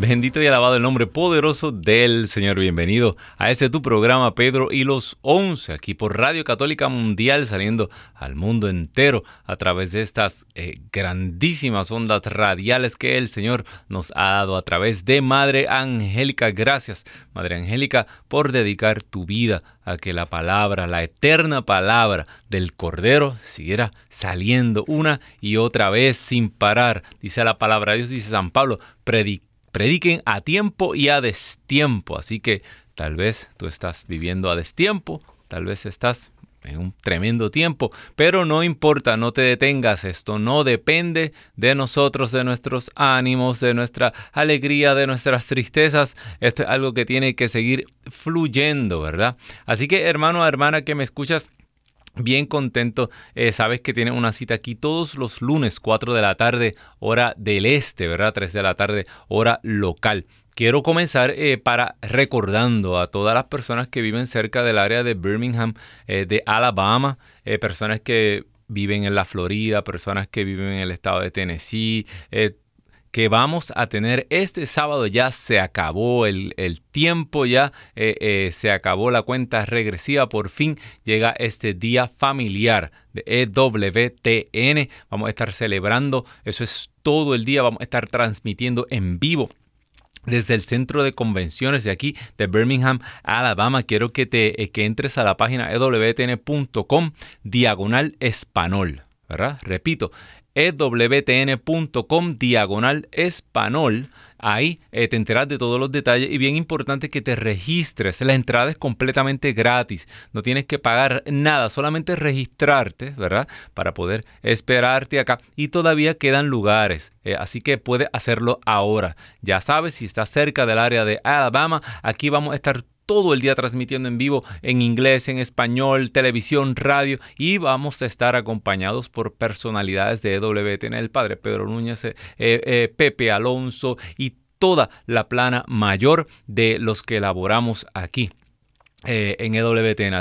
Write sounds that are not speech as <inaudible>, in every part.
Bendito y alabado el nombre poderoso del Señor. Bienvenido a este tu programa, Pedro y los Once, aquí por Radio Católica Mundial, saliendo al mundo entero a través de estas eh, grandísimas ondas radiales que el Señor nos ha dado a través de Madre Angélica. Gracias, Madre Angélica, por dedicar tu vida a que la palabra, la eterna palabra del Cordero siguiera saliendo una y otra vez sin parar. Dice la palabra de Dios, dice San Pablo, predicar prediquen a tiempo y a destiempo. Así que tal vez tú estás viviendo a destiempo, tal vez estás en un tremendo tiempo, pero no importa, no te detengas, esto no depende de nosotros, de nuestros ánimos, de nuestra alegría, de nuestras tristezas, esto es algo que tiene que seguir fluyendo, ¿verdad? Así que hermano, hermana que me escuchas, Bien contento, eh, sabes que tiene una cita aquí todos los lunes, 4 de la tarde, hora del este, ¿verdad? 3 de la tarde, hora local. Quiero comenzar eh, para recordando a todas las personas que viven cerca del área de Birmingham, eh, de Alabama, personas que viven en la Florida, personas que viven en el estado de Tennessee, que vamos a tener este sábado. Ya se acabó el, tiempo, ya eh, eh, se acabó la cuenta regresiva. Por fin llega este día familiar de EWTN. Vamos a estar celebrando, eso es todo el día. Vamos a estar transmitiendo en vivo desde el centro de convenciones de aquí de Birmingham, Alabama. Quiero que te eh, que entres a la página ewtn.com diagonal español. ¿verdad? Repito, ewtn.com diagonal español. Ahí eh, te enteras de todos los detalles y bien importante que te registres. La entrada es completamente gratis. No tienes que pagar nada, solamente registrarte, ¿verdad? Para poder esperarte acá. Y todavía quedan lugares. Eh, así que puedes hacerlo ahora. Ya sabes, si estás cerca del área de Alabama, aquí vamos a estar todo el día transmitiendo en vivo en inglés, en español, televisión, radio y vamos a estar acompañados por personalidades de EWTN, el padre Pedro Núñez, eh, eh, Pepe Alonso y toda la plana mayor de los que elaboramos aquí eh, en EWTN.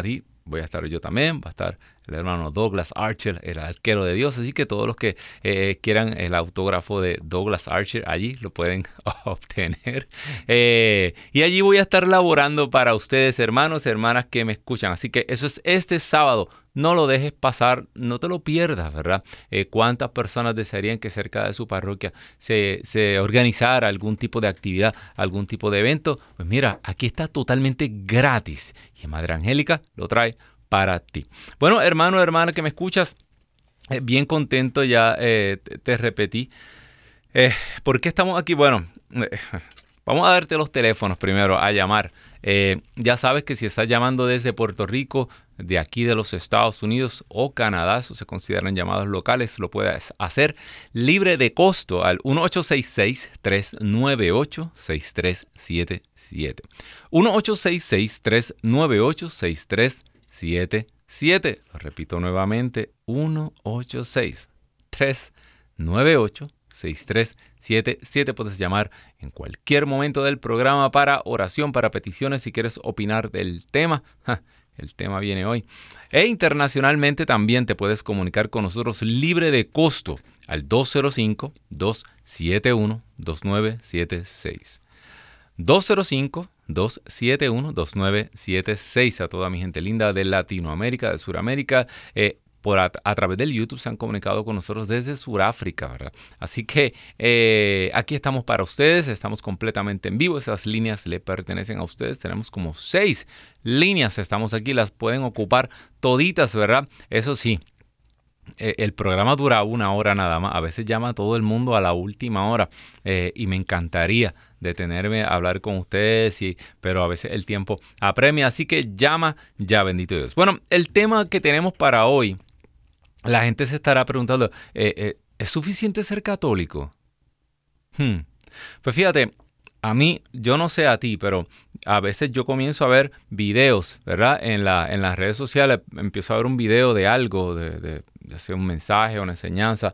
Voy a estar yo también, va a estar el hermano Douglas Archer, el arquero de Dios. Así que todos los que eh, quieran el autógrafo de Douglas Archer allí lo pueden <laughs> obtener. Eh, y allí voy a estar laborando para ustedes, hermanos hermanas que me escuchan. Así que eso es este sábado. No lo dejes pasar, no te lo pierdas, ¿verdad? Eh, ¿Cuántas personas desearían que cerca de su parroquia se, se organizara algún tipo de actividad, algún tipo de evento? Pues mira, aquí está totalmente gratis. Y Madre Angélica lo trae para ti. Bueno, hermano, hermana que me escuchas, eh, bien contento, ya eh, te, repetí. ¿Por qué estamos aquí? Bueno, vamos a darte los teléfonos primero a llamar. ya sabes que si estás llamando desde Puerto Rico, de aquí de los Estados Unidos o Canadá, eso se consideran llamadas locales, lo puedes hacer libre de costo al 1866-398-6377. 1866-398-6377. 77. Lo repito nuevamente, 186 398 6377. Puedes llamar en cualquier momento del programa para oración, para peticiones, si quieres opinar del tema. el tema viene hoy. E internacionalmente también te puedes comunicar con nosotros libre de costo al 205-271-2976. 205 271-2976 a toda mi gente linda de Latinoamérica, de Sudamérica. Eh, por a, través del YouTube se han comunicado con nosotros desde Sudáfrica, ¿verdad? Así que eh, aquí estamos para ustedes, estamos completamente en vivo, esas líneas le pertenecen a ustedes, tenemos como seis líneas, estamos aquí, las pueden ocupar toditas, ¿verdad? Eso sí, eh, el programa dura una hora nada más. A veces llama todo el mundo a la última hora y me encantaría detenerme a hablar con ustedes, y, pero a veces el tiempo apremia, así que llama ya, bendito Dios. Bueno, el tema que tenemos para hoy, la gente se estará preguntando, eh, eh, ¿es suficiente ser católico? Hmm. Pues fíjate, a mí, yo no sé a ti, pero a veces yo comienzo a ver videos, ¿verdad? En, la, en las redes sociales empiezo a ver un video de algo, de, ya sea un mensaje, una enseñanza,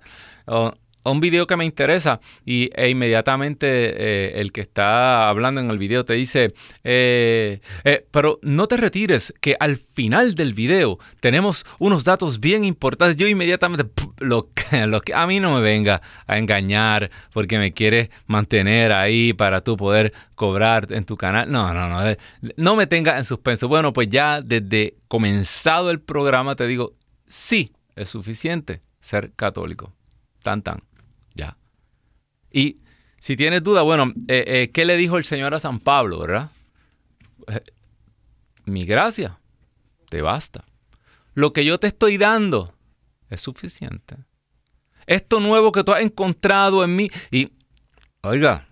un video que me interesa y, e inmediatamente eh, el que está hablando en el video te dice, eh, eh, pero no te retires, que al final del video tenemos unos datos bien importantes. Yo inmediatamente, lo, lo a mí no me venga a engañar porque me quieres mantener ahí para tú poder cobrar en tu canal. No, no, no, no me tenga en suspenso. Bueno, pues ya desde comenzado el programa te digo, sí, es suficiente ser católico. Tan, tan. Y si tienes duda, bueno, eh, eh, ¿qué le dijo el Señor a San Pablo, verdad? Eh, mi gracia te basta. Lo que yo te estoy dando es suficiente. Esto nuevo que tú has encontrado en mí. Y, oiga,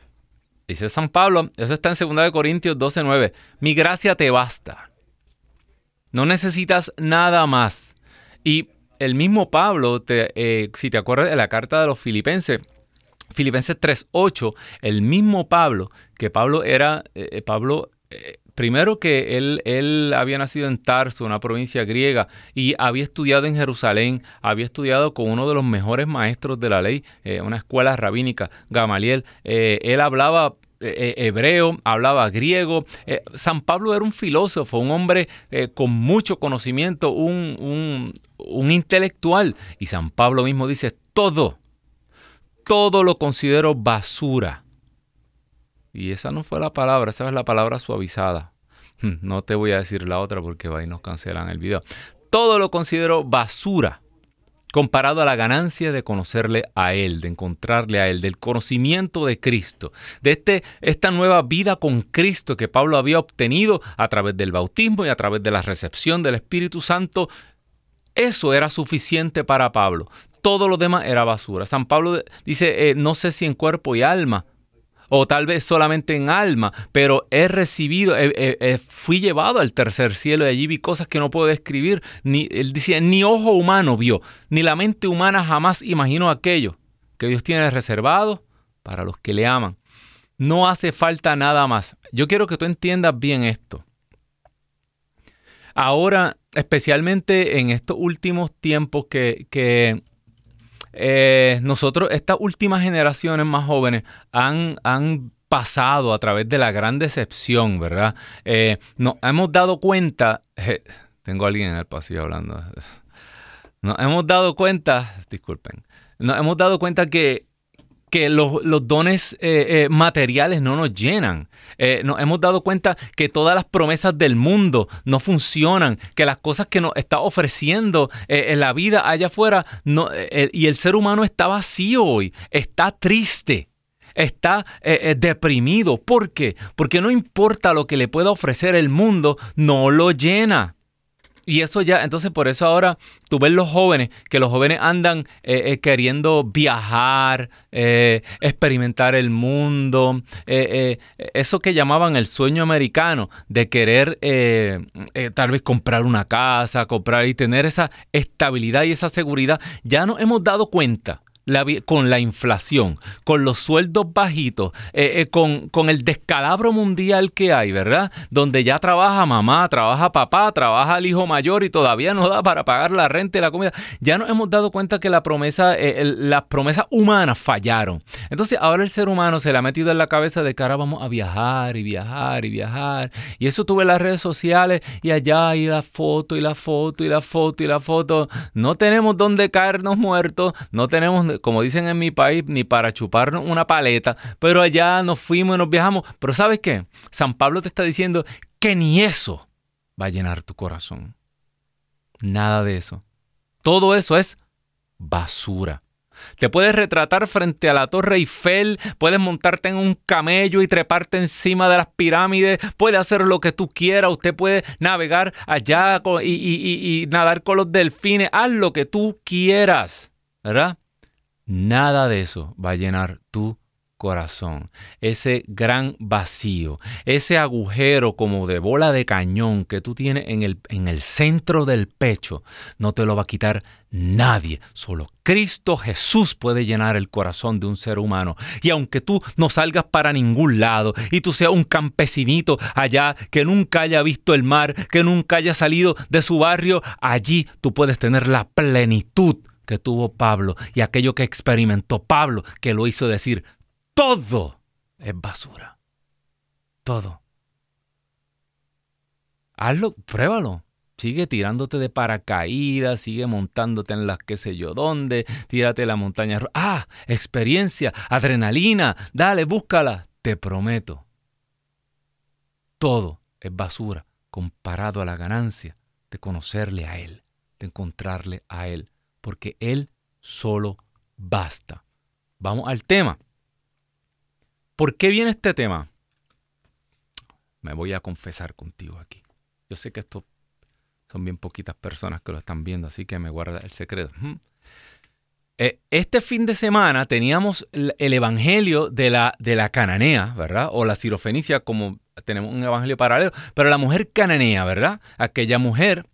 dice San Pablo, eso está en 2 Corintios 12, 9. Mi gracia te basta. No necesitas nada más. Y el mismo Pablo, eh, si te acuerdas de la carta de los filipenses, Filipenses 3.8, el mismo Pablo, que Pablo era, eh, eh, Pablo, primero que él, él había nacido en Tarso, una provincia griega, y había estudiado en Jerusalén, había estudiado con uno de los mejores maestros de la ley, una escuela rabínica, Gamaliel. él hablaba eh, eh, hebreo, hablaba griego. Eh, San Pablo era un filósofo, un hombre con mucho conocimiento, un, un intelectual. Y San Pablo mismo dice, todo, todo lo considero basura. Y esa no fue la palabra, esa es la palabra suavizada. Hmm, no te voy a decir la otra porque y nos cancelan el video. Todo lo considero basura comparado a la ganancia de conocerle a Él, de encontrarle a Él, del conocimiento de Cristo, de este, esta nueva vida con Cristo que Pablo había obtenido a través del bautismo y a través de la recepción del Espíritu Santo. Eso era suficiente para Pablo. Todo lo demás era basura. San Pablo dice, eh, no sé si en cuerpo y alma, o tal vez solamente en alma, pero he recibido, fui llevado al tercer cielo y allí vi cosas que no puedo describir. Ni, él decía, ni ojo humano vio, ni la mente humana jamás imaginó aquello que Dios tiene reservado para los que le aman. No hace falta nada más. Yo quiero que tú entiendas bien esto. Ahora, especialmente en estos últimos tiempos que, que eh, nosotros, estas últimas generaciones más jóvenes han, han pasado a través de la gran decepción, ¿verdad? Eh, nos hemos dado cuenta, tengo a alguien en el pasillo hablando, <laughs> nos hemos dado cuenta, disculpen, nos hemos dado cuenta que que los, dones eh, eh, materiales no nos llenan. Eh, nos hemos dado cuenta que todas las promesas del mundo no funcionan, que las cosas que nos está ofreciendo en la vida allá afuera, y el ser humano está vacío hoy, está triste está deprimido. ¿Por qué? Porque no importa lo que le pueda ofrecer el mundo, no lo llena. Y eso ya, entonces por eso ahora tú ves los jóvenes, que los jóvenes andan eh, eh, queriendo viajar, eh, experimentar el mundo, eso que llamaban el sueño americano, de querer tal vez comprar una casa, comprar y tener esa estabilidad y esa seguridad, ya nos hemos dado cuenta con la inflación, con los sueldos bajitos, eh, eh, con, con, el descalabro mundial que hay, ¿verdad? Donde ya trabaja mamá, trabaja papá, trabaja el hijo mayor y todavía no da para pagar la renta y la comida. Ya nos hemos dado cuenta que eh, las promesas humanas fallaron. Entonces ahora el ser humano se le ha metido en la cabeza de que ahora vamos a viajar y viajar y viajar. Y eso tuve las redes sociales y allá y la foto y la foto y la foto y la foto. No tenemos dónde caernos muertos, no tenemos como dicen en mi país, ni para chuparnos una paleta, pero allá nos fuimos y nos viajamos. Pero ¿sabes qué? San Pablo te está diciendo que ni eso va a llenar tu corazón. Nada de eso. Todo eso es basura. Te puedes retratar frente a la Torre Eiffel, puedes montarte en un camello y treparte encima de las pirámides, puedes hacer lo que tú quieras, usted puede navegar allá y, y nadar con los delfines, haz lo que tú quieras, ¿verdad? Nada de eso va a llenar tu corazón, ese gran vacío, ese agujero como de bola de cañón que tú tienes en el, en el centro del pecho, no te lo va a quitar nadie. Solo Cristo Jesús puede llenar el corazón de un ser humano. Y aunque tú no salgas para ningún lado y tú seas un campesinito allá que nunca haya visto el mar, que nunca haya salido de su barrio, allí tú puedes tener la plenitud que tuvo Pablo y aquello que experimentó Pablo, que lo hizo decir, todo es basura. Todo. Hazlo, pruébalo. Sigue tirándote de paracaídas, sigue montándote en las qué sé yo dónde, tírate la montaña. Ah, experiencia, adrenalina, dale, búscala. Te prometo. Todo es basura comparado a la ganancia de conocerle a Él, de encontrarle a Él, porque Él solo basta. Vamos al tema. ¿Por qué viene este tema? Me voy a confesar contigo aquí. Yo sé que esto son bien poquitas personas que lo están viendo, así que me guarda el secreto. Eh, este fin de semana teníamos el, evangelio de la, de la cananea, ¿verdad? O la sirofenicia, como tenemos un evangelio paralelo, pero la mujer cananea, ¿verdad? Aquella mujer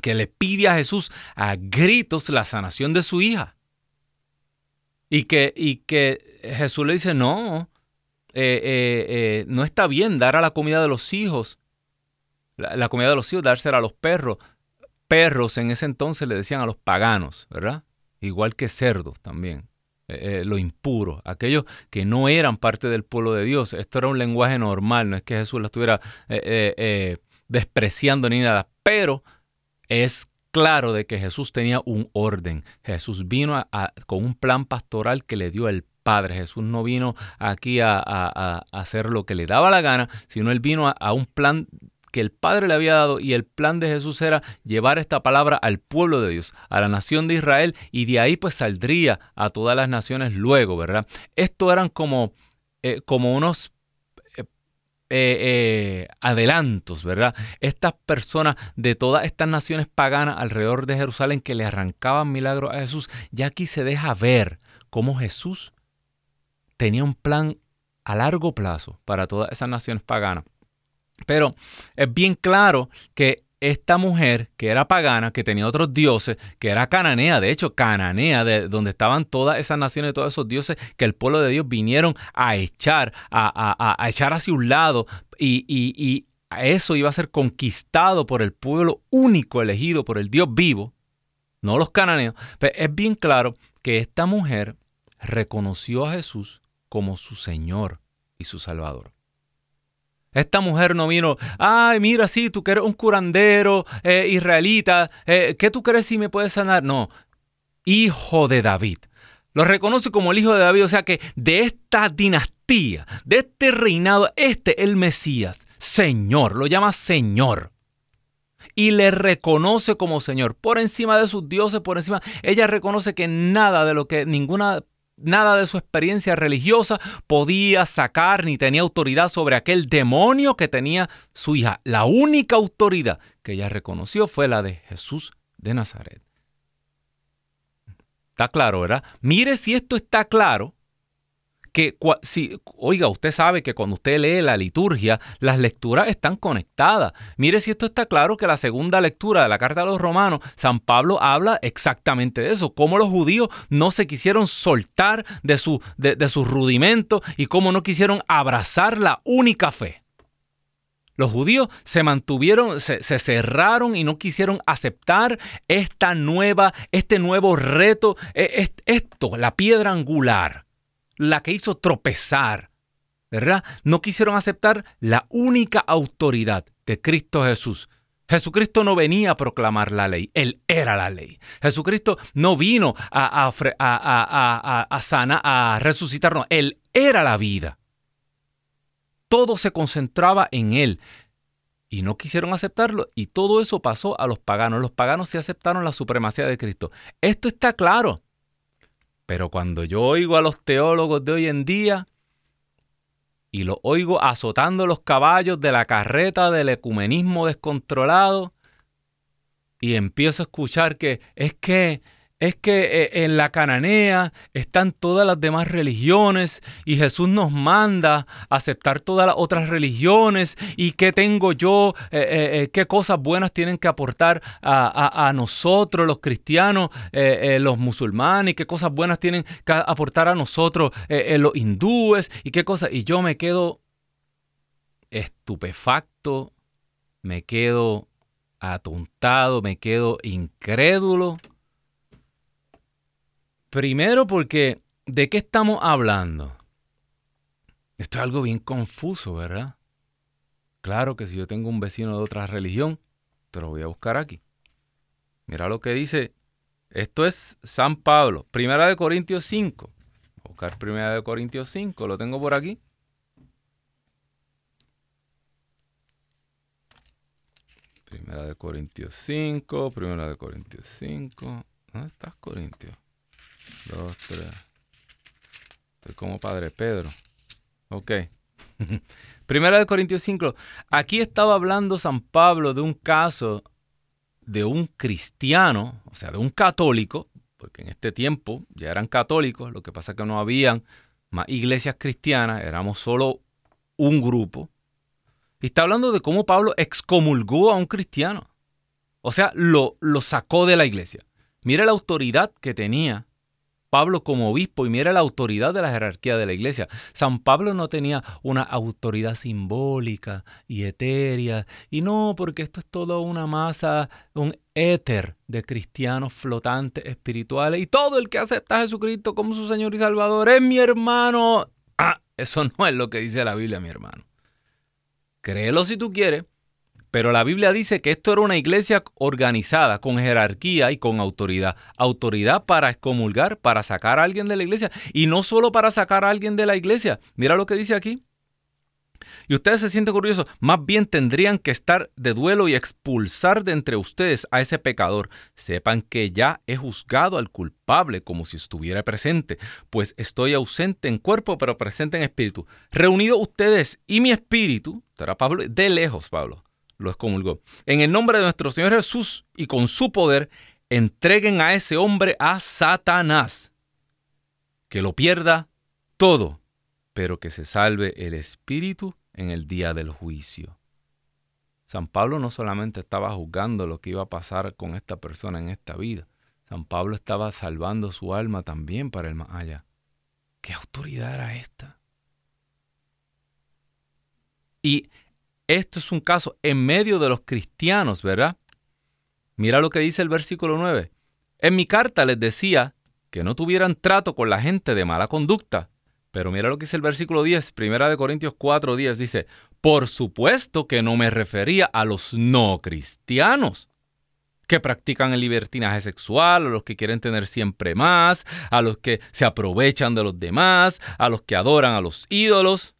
que le pide a Jesús a gritos la sanación de su hija. Y que, y que Jesús le dice, no, eh, eh, no está bien dar a la comida de los hijos la, comida de los hijos, dársela a los perros. Perros en ese entonces le decían a los paganos, ¿verdad? Igual que cerdos también. Eh, eh, lo impuro, aquellos que no eran parte del pueblo de Dios. Esto era un lenguaje normal, no es que Jesús lo estuviera eh, despreciando ni nada, pero es claro de que Jesús tenía un orden. Jesús vino con un plan pastoral que le dio el Padre. Jesús no vino aquí a, hacer lo que le daba la gana, sino él vino a, un plan que el Padre le había dado y el plan de Jesús era llevar esta palabra al pueblo de Dios, a la nación de Israel y de ahí pues saldría a todas las naciones luego, ¿verdad? Esto eran como, eh, como unos eh, adelantos, ¿verdad? Estas personas de todas estas naciones paganas alrededor de Jerusalén que le arrancaban milagros a Jesús, ya aquí se deja ver cómo Jesús tenía un plan a largo plazo para todas esas naciones paganas. Pero es bien claro que esta mujer, que era pagana, que tenía otros dioses, que era cananea, de hecho, cananea, de donde estaban todas esas naciones, todos esos dioses que el pueblo de Dios vinieron a echar, a, echar hacia un lado, y, y, eso iba a ser conquistado por el pueblo único elegido por el Dios vivo, no los cananeos. Pero es bien claro que esta mujer reconoció a Jesús como su Señor y su Salvador. Esta mujer no vino, ay, mira, sí, tú que eres un curandero eh, israelita, eh, ¿qué tú crees si me puedes sanar? No, hijo de David. Lo reconoce como el hijo de David, o sea que de esta dinastía, de este reinado, este el Mesías, Señor, lo llama Señor. Y le reconoce como Señor, por encima de sus dioses, por encima. Ella reconoce que nada de lo que ninguna nada de su experiencia religiosa podía sacar ni tenía autoridad sobre aquel demonio que tenía su hija. La única autoridad que ella reconoció fue la de Jesús de Nazaret. Está claro, ¿verdad? Mire si esto está claro que si, oiga, usted sabe que cuando usted lee la liturgia, las lecturas están conectadas. Mire si esto está claro que la segunda lectura de la carta a los romanos, San Pablo habla exactamente de eso, cómo los judíos no se quisieron soltar de, su, de, sus rudimentos y cómo no quisieron abrazar la única fe. Los judíos se mantuvieron, se, se, cerraron y no quisieron aceptar esta nueva, este nuevo reto, e, esto, la piedra angular la que hizo tropezar, ¿verdad? No quisieron aceptar la única autoridad de Cristo Jesús. Jesucristo no venía a proclamar la ley, Él era la ley. Jesucristo no vino a, a, a, sanar, a resucitarnos, Él era la vida. Todo se concentraba en Él y no quisieron aceptarlo y todo eso pasó a los paganos. Los paganos sí aceptaron la supremacía de Cristo. Esto está claro. Pero cuando yo oigo a los teólogos de hoy en día y los oigo azotando los caballos de la carreta del ecumenismo descontrolado y empiezo a escuchar que es que es que eh, en la cananea están todas las demás religiones y Jesús nos manda a aceptar todas las otras religiones y qué tengo yo, eh, eh, qué cosas buenas tienen que aportar a, nosotros los cristianos, los musulmanes, y qué cosas buenas tienen que aportar a nosotros los hindúes y qué cosas. Y yo me quedo estupefacto, me quedo atontado, me quedo incrédulo Primero porque, ¿de qué estamos hablando? Esto es algo bien confuso, ¿verdad? Claro que si yo tengo un vecino de otra religión, te lo voy a buscar aquí. Mira lo que dice. Esto es San Pablo, Primera de Corintios 5. Buscar Primera de Corintios 5, lo tengo por aquí. Primera de Corintios 5, Primera de Corintios 5. ¿Dónde estás, Corintios? Dos, tres. Estoy como Padre Pedro. Ok. <laughs> Primera de Corintios 5. Aquí estaba hablando San Pablo de un caso de un cristiano, o sea, de un católico, porque en este tiempo ya eran católicos, lo que pasa es que no habían más iglesias cristianas, éramos solo un grupo. Y está hablando de cómo Pablo excomulgó a un cristiano. O sea, lo, lo sacó de la iglesia. Mira la autoridad que tenía Pablo como obispo y mira la autoridad de la jerarquía de la iglesia. San Pablo no tenía una autoridad simbólica y etérea. Y no, porque esto es todo una masa, un éter de cristianos flotantes espirituales. Y todo el que acepta a Jesucristo como su Señor y Salvador es mi hermano. Ah, eso no es lo que dice la Biblia, mi hermano. Créelo si tú quieres, pero la Biblia dice que esto era una iglesia organizada, con jerarquía y con autoridad. Autoridad para excomulgar, para sacar a alguien de la iglesia. Y no solo para sacar a alguien de la iglesia. Mira lo que dice aquí. Y ustedes se sienten curiosos, más bien tendrían que estar de duelo y expulsar de entre ustedes a ese pecador. Sepan que ya he juzgado al culpable como si estuviera presente, pues estoy ausente en cuerpo pero presente en espíritu. Reunido ustedes y mi espíritu, Pablo, de lejos Pablo, lo excomulgó. En el nombre de nuestro Señor Jesús y con su poder, entreguen a ese hombre a Satanás. Que lo pierda todo, pero que se salve el espíritu en el día del juicio. San Pablo no solamente estaba juzgando lo que iba a pasar con esta persona en esta vida, San Pablo estaba salvando su alma también para el más allá. ¿Qué autoridad era esta? Y esto es un caso en medio de los cristianos, ¿verdad? Mira lo que dice el versículo 9. En mi carta les decía que no tuvieran trato con la gente de mala conducta. Pero mira lo que dice el versículo 10, primera de Corintios 4, 10, dice, por supuesto que no me refería a los no cristianos que practican el libertinaje sexual, a los que quieren tener siempre más, a los que se aprovechan de los demás, a los que adoran a los ídolos.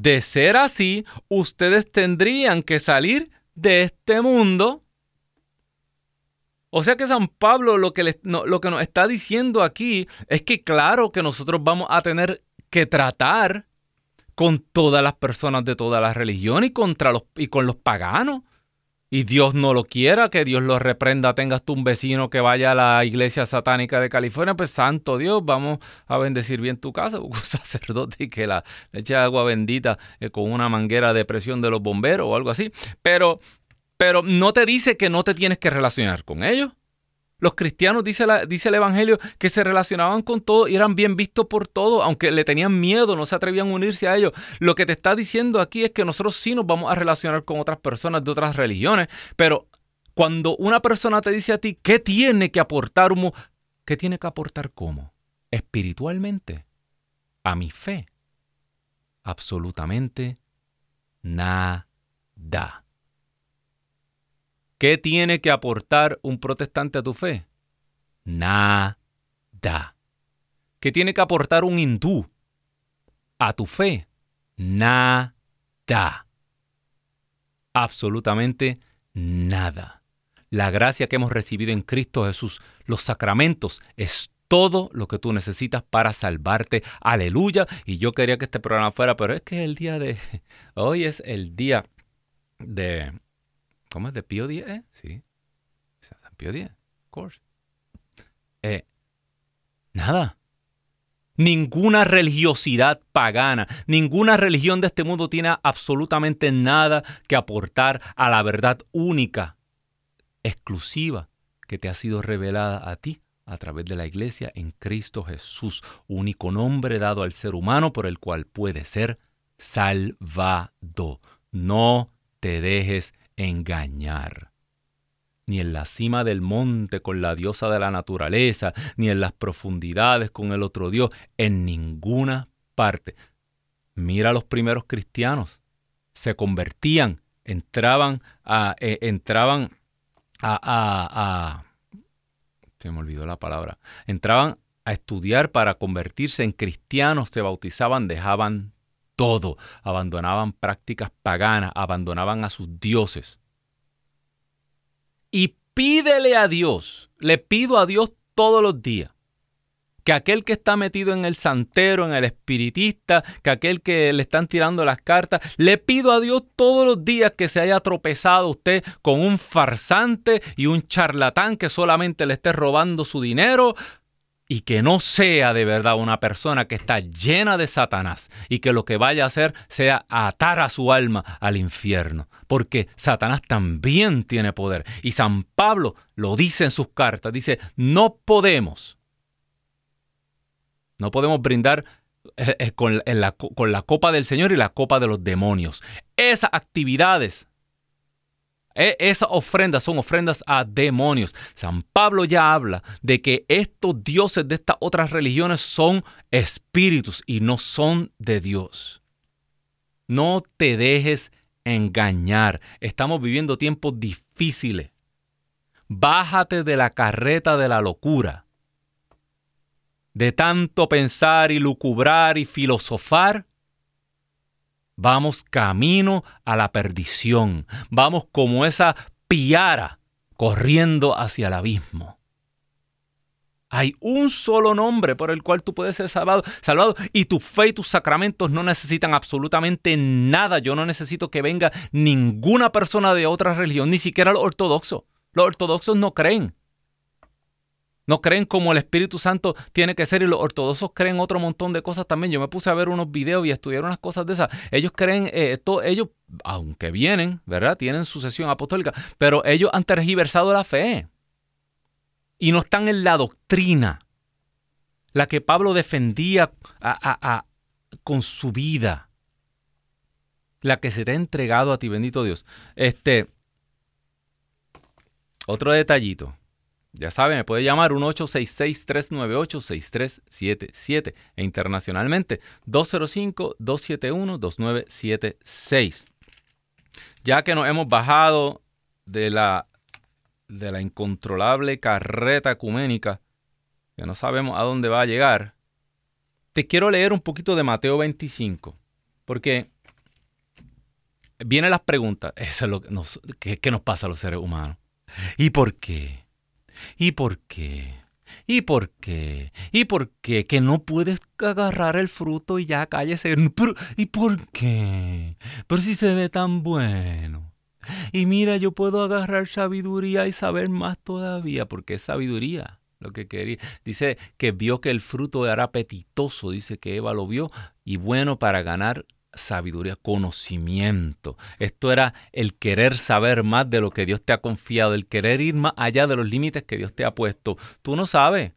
De ser así, ustedes tendrían que salir de este mundo. O sea que San Pablo lo que, lo que nos está diciendo aquí es que claro que nosotros vamos a tener que tratar con todas las personas de todas las religiones y, contra los, y con los paganos y Dios no lo quiera, que Dios lo reprenda, tengas tú un vecino que vaya a la iglesia satánica de California, pues santo Dios, vamos a bendecir bien tu casa, <laughs> un sacerdote y que la le eche agua bendita eh, con una manguera de presión de los bomberos o algo así. Pero, pero no te dice que no te tienes que relacionar con ellos. Los cristianos, dice, el Evangelio, que se relacionaban con todo y eran bien vistos por todo, aunque le tenían miedo, no se atrevían a unirse a ellos. Lo que te está diciendo aquí es que nosotros sí nos vamos a relacionar con otras personas de otras religiones, pero cuando una persona te dice a ti, ¿qué tiene que aportar? ¿Qué tiene que aportar cómo? Espiritualmente, a mi fe. Absolutamente nada. ¿Qué tiene que aportar un protestante a tu fe? Nada. ¿Qué tiene que aportar un hindú a tu fe? Nada. Absolutamente nada. La gracia que hemos recibido en Cristo Jesús, los sacramentos, es todo lo que tú necesitas para salvarte. Aleluya. Y yo quería que este programa fuera, pero es que es el día de... Hoy es el día de ¿Cómo es? ¿De Pío 10? Eh? Sí. San Pío 10, of course. Eh, nada. Ninguna religiosidad pagana, ninguna religión de este mundo tiene absolutamente nada que aportar a la verdad única, exclusiva, que te ha sido revelada a ti a través de la iglesia en Cristo Jesús, único nombre dado al ser humano por el cual puede ser salvado. No te dejes engañar. ni en la cima del monte con la diosa de la naturaleza, ni en las profundidades con el otro Dios, en ninguna parte. Mira a los primeros cristianos, se convertían, entraban a, eh, entraban a, a, me olvidó la palabra, entraban a estudiar para convertirse en cristianos, se bautizaban, dejaban todo, abandonaban prácticas paganas, abandonaban a sus dioses. Y pídele a Dios, le pido a Dios todos los días, que aquel que está metido en el santero, en el espiritista, que aquel que le están tirando las cartas, le pido a Dios todos los días que se haya tropezado usted con un farsante y un charlatán que solamente le esté robando su dinero, y que no sea de verdad una persona que está llena de Satanás y que lo que vaya a hacer sea atar a su alma al infierno, porque Satanás también tiene poder. Y San Pablo lo dice en sus cartas, dice, no podemos, no podemos brindar eh, eh, con, la, con la copa del Señor y la copa de los demonios. Esas actividades esas ofrendas son ofrendas a demonios. San Pablo ya habla de que estos dioses de estas otras religiones son espíritus y no son de Dios. No te dejes engañar. Estamos viviendo tiempos difíciles. Bájate de la carreta de la locura. De tanto pensar y lucubrar y filosofar, Vamos camino a la perdición. Vamos como esa piara corriendo hacia el abismo. Hay un solo nombre por el cual tú puedes ser salvado, salvado, y tu fe y tus sacramentos no necesitan absolutamente nada. Yo no necesito que venga ninguna persona de otra religión, ni siquiera los ortodoxos. Los ortodoxos no creen. No creen como el Espíritu Santo tiene que ser y los ortodoxos creen otro montón de cosas también. Yo me puse a ver unos videos y estudiar unas cosas de esas. Ellos creen, eh, ellos, aunque vienen, ¿verdad? Tienen sucesión apostólica, pero ellos han tergiversado la fe. Y no están en la doctrina, la que Pablo defendía con su vida, la que se te ha entregado a ti, bendito Dios. Este, otro detallito. Ya saben, me puede llamar 1-866-398-6377 e internacionalmente 205-271-2976. Ya que nos hemos bajado de la, de la incontrolable carreta ecuménica, que no sabemos a dónde va a llegar, te quiero leer un poquito de Mateo 25, porque vienen las preguntas, <laughs> eso es lo que nos, ¿qué nos pasa a los seres humanos? ¿Y por qué? ¿Y por qué? ¿Y por qué? ¿Y por qué? Que no puedes agarrar el fruto y ya cállese. ¿Y por qué? Pero si se ve tan bueno. Y mira, yo puedo agarrar sabiduría y saber más todavía, porque es sabiduría lo que quería. Dice que vio que el fruto era apetitoso, dice que Eva lo vio, y bueno para ganar sabiduría, conocimiento. Esto era el querer saber más de lo que Dios te ha confiado, el querer ir más allá de los límites que Dios te ha puesto. Tú no sabes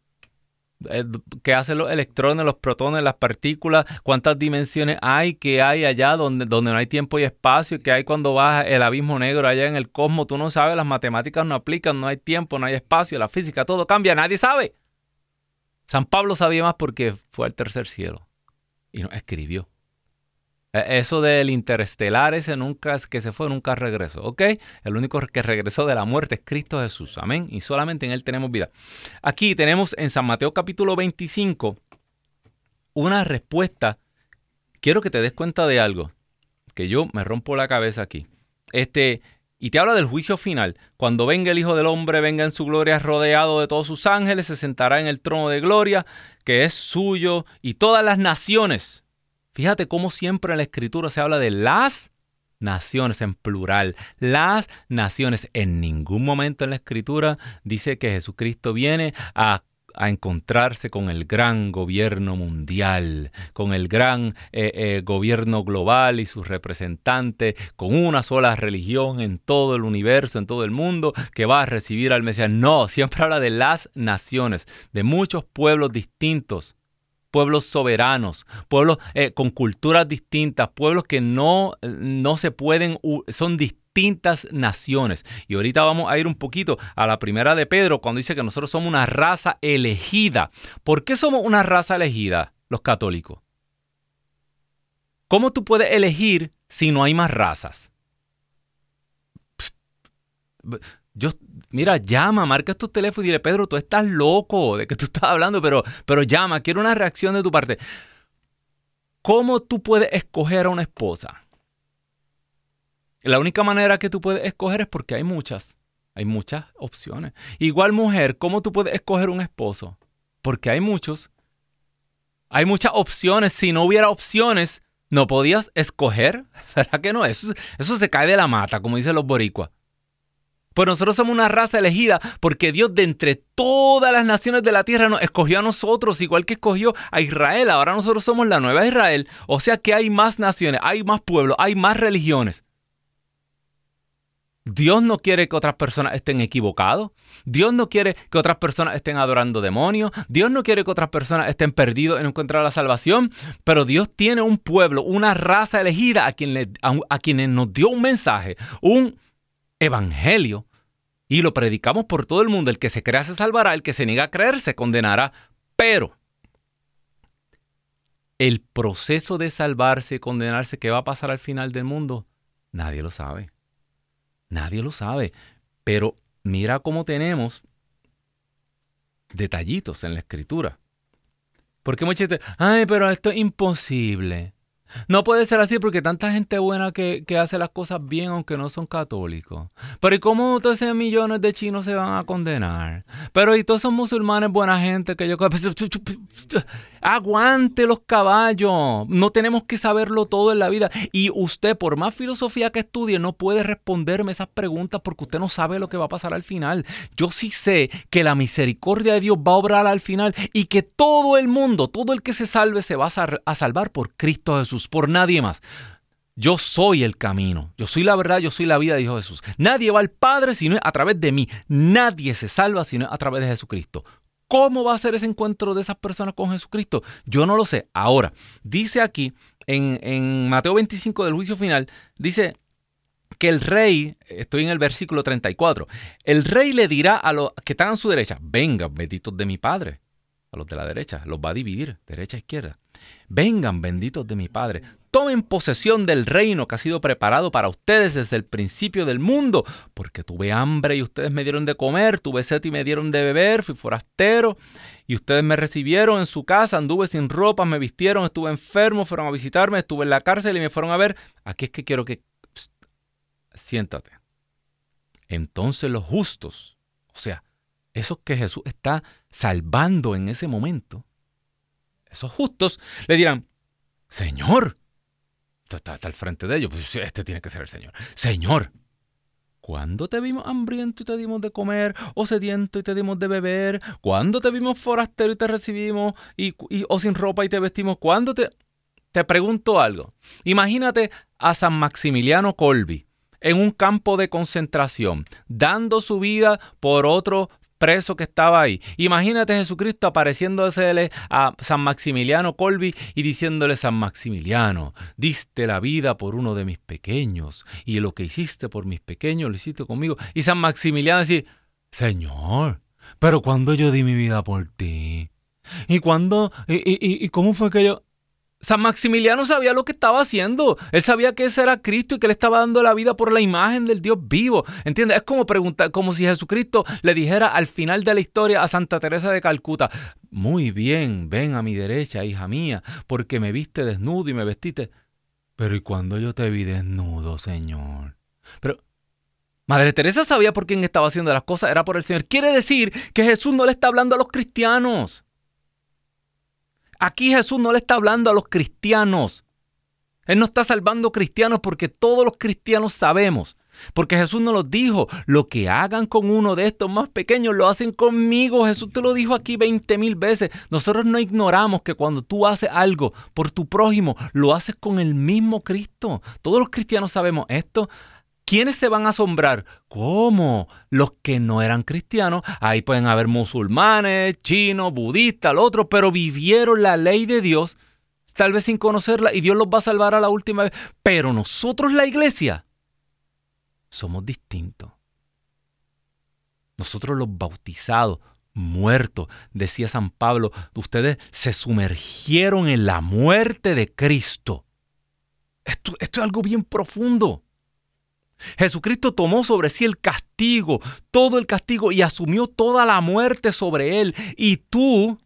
eh, qué hacen los electrones, los protones, las partículas, cuántas dimensiones hay, qué hay allá donde, donde no hay tiempo y espacio, qué hay cuando baja el abismo negro allá en el cosmos. Tú no sabes, las matemáticas no aplican, no hay tiempo, no hay espacio, la física, todo cambia, nadie sabe. San Pablo sabía más porque fue al tercer cielo y nos escribió. E, eso del interestelar, ese nunca, que se fue, nunca regresó, ¿ok? El único que regresó de la muerte es Cristo Jesús, amén. Y solamente en Él tenemos vida. Aquí tenemos en San Mateo capítulo 25 una respuesta. Quiero que te des cuenta de algo, que yo me rompo la cabeza aquí. Este, y te habla del juicio final. Cuando venga el Hijo del Hombre, venga en su gloria rodeado de todos sus ángeles, se sentará en el trono de gloria, que es suyo, y todas las naciones Fíjate cómo siempre en la escritura se habla de las naciones en plural. Las naciones. En ningún momento en la escritura dice que Jesucristo viene a encontrarse con el gran gobierno mundial, con el gran eh, eh, gobierno global y sus representantes, con una sola religión en todo el universo, en todo el mundo, que va a recibir al Mesías. No, siempre habla de las naciones, de muchos pueblos distintos pueblos soberanos, pueblos eh, con culturas distintas, pueblos que no, no se pueden, son distintas naciones. Y ahorita vamos a ir un poquito a la primera de Pedro cuando dice que nosotros somos una raza elegida. ¿Por qué somos una raza elegida los católicos? ¿Cómo tú puedes elegir si no hay más razas? Yo, mira, llama, marca tu teléfono y dile, Pedro, tú estás loco de que tú estás hablando, pero, pero llama, quiero una reacción de tu parte. ¿Cómo tú puedes escoger a una esposa? La única manera que tú puedes escoger es porque hay muchas. Hay muchas opciones. Igual mujer, ¿cómo tú puedes escoger un esposo? Porque hay muchos. Hay muchas opciones. Si no hubiera opciones, no podías escoger. <laughs> ¿Verdad que no? Eso, eso se cae de la mata, como dicen los boricuas. Pues nosotros somos una raza elegida porque Dios de entre todas las naciones de la tierra nos escogió a nosotros, igual que escogió a Israel. Ahora nosotros somos la nueva Israel. O sea que hay más naciones, hay más pueblos, hay más religiones. Dios no quiere que otras personas estén equivocados. Dios no quiere que otras personas estén adorando demonios. Dios no quiere que otras personas estén perdidos en encontrar la salvación. Pero Dios tiene un pueblo, una raza elegida a, quien a quienes nos dio un mensaje, un evangelio y lo predicamos por todo el mundo. El que se crea se salvará, el que se niega a creer se condenará. Pero el proceso de salvarse y condenarse, ¿qué va a pasar al final del mundo? Nadie lo sabe. Nadie lo sabe. Pero mira cómo tenemos detallitos en la escritura. Porque muchas veces, ay, pero esto es imposible. No puede ser así porque tanta gente buena que, hace las cosas bien aunque no son católicos. Pero ¿y cómo todos esos millones de chinos se van a condenar? Pero ¿y todos esos musulmanes buena gente que yo... <laughs> Aguante los caballos. No tenemos que saberlo todo en la vida. Y usted, por más filosofía que estudie, no puede responderme esas preguntas porque usted no sabe lo que va a pasar al final. Yo sí sé que la misericordia de Dios va a obrar al final y que todo el mundo, todo el que se salve, se va a salvar por Cristo Jesús, por nadie más. Yo soy el camino, yo soy la verdad, yo soy la vida, dijo Jesús. Nadie va al Padre si no es a través de mí. Nadie se salva si no es a través de Jesucristo. ¿Cómo va a ser ese encuentro de esas personas con Jesucristo? Yo no lo sé. Ahora, dice aquí en, Mateo 25 del juicio final, dice que el rey, estoy en el versículo 34, el rey le dirá a los que están a su derecha, vengan, benditos de mi Padre, a los de la derecha, los va a dividir, derecha izquierda. Vengan, benditos de mi Padre, tomen posesión del reino que ha sido preparado para ustedes desde el principio del mundo, porque tuve hambre y ustedes me dieron de comer, tuve sed y me dieron de beber, fui forastero y ustedes me recibieron en su casa, anduve sin ropa, me vistieron, estuve enfermo, fueron a visitarme, estuve en la cárcel y me fueron a ver. Aquí es que quiero que... siéntate. Entonces los justos, o sea, esos que Jesús está salvando en ese momento, esos justos le dirán, Señor, está, al frente de ellos, pues este tiene que ser el Señor. Señor, ¿cuándo te vimos hambriento y te dimos de comer? ¿O sediento y te dimos de beber? ¿Cuándo te vimos forastero y te recibimos? Y, ¿O sin ropa y te vestimos? ¿Cuándo te...? Te pregunto algo. Imagínate a San Maximiliano Colby en un campo de concentración, dando su vida por otro preso que estaba ahí. Imagínate Jesucristo apareciéndosele a San Maximiliano Colby y diciéndole, San Maximiliano, diste la vida por uno de mis pequeños y lo que hiciste por mis pequeños lo hiciste conmigo. Y San Maximiliano dice, Señor, pero cuando yo di mi vida por ti? ¿Y cuándo? ¿Y, y, y cómo fue que yo? San Maximiliano sabía lo que estaba haciendo. Él sabía que ese era Cristo y que le estaba dando la vida por la imagen del Dios vivo. ¿Entiendes? Es como preguntar, como si Jesucristo le dijera al final de la historia a Santa Teresa de Calcuta: Muy bien, ven a mi derecha, hija mía, porque me viste desnudo y me vestiste. Pero ¿y cuando yo te vi desnudo, Señor? Pero Madre Teresa sabía por quién estaba haciendo las cosas, era por el Señor. Quiere decir que Jesús no le está hablando a los cristianos. Aquí Jesús no le está hablando a los cristianos. Él no está salvando cristianos porque todos los cristianos sabemos. Porque Jesús nos lo dijo, lo que hagan con uno de estos más pequeños lo hacen conmigo. Jesús te lo dijo aquí 20 mil veces. Nosotros no ignoramos que cuando tú haces algo por tu prójimo, lo haces con el mismo Cristo. Todos los cristianos sabemos esto. ¿Quiénes se van a asombrar? ¿Cómo? Los que no eran cristianos. Ahí pueden haber musulmanes, chinos, budistas, lo otro, pero vivieron la ley de Dios, tal vez sin conocerla, y Dios los va a salvar a la última vez. Pero nosotros, la iglesia, somos distintos. Nosotros los bautizados, muertos, decía San Pablo, ustedes se sumergieron en la muerte de Cristo. Esto, esto es algo bien profundo. Jesucristo tomó sobre sí el castigo, todo el castigo y asumió toda la muerte sobre él. Y tú,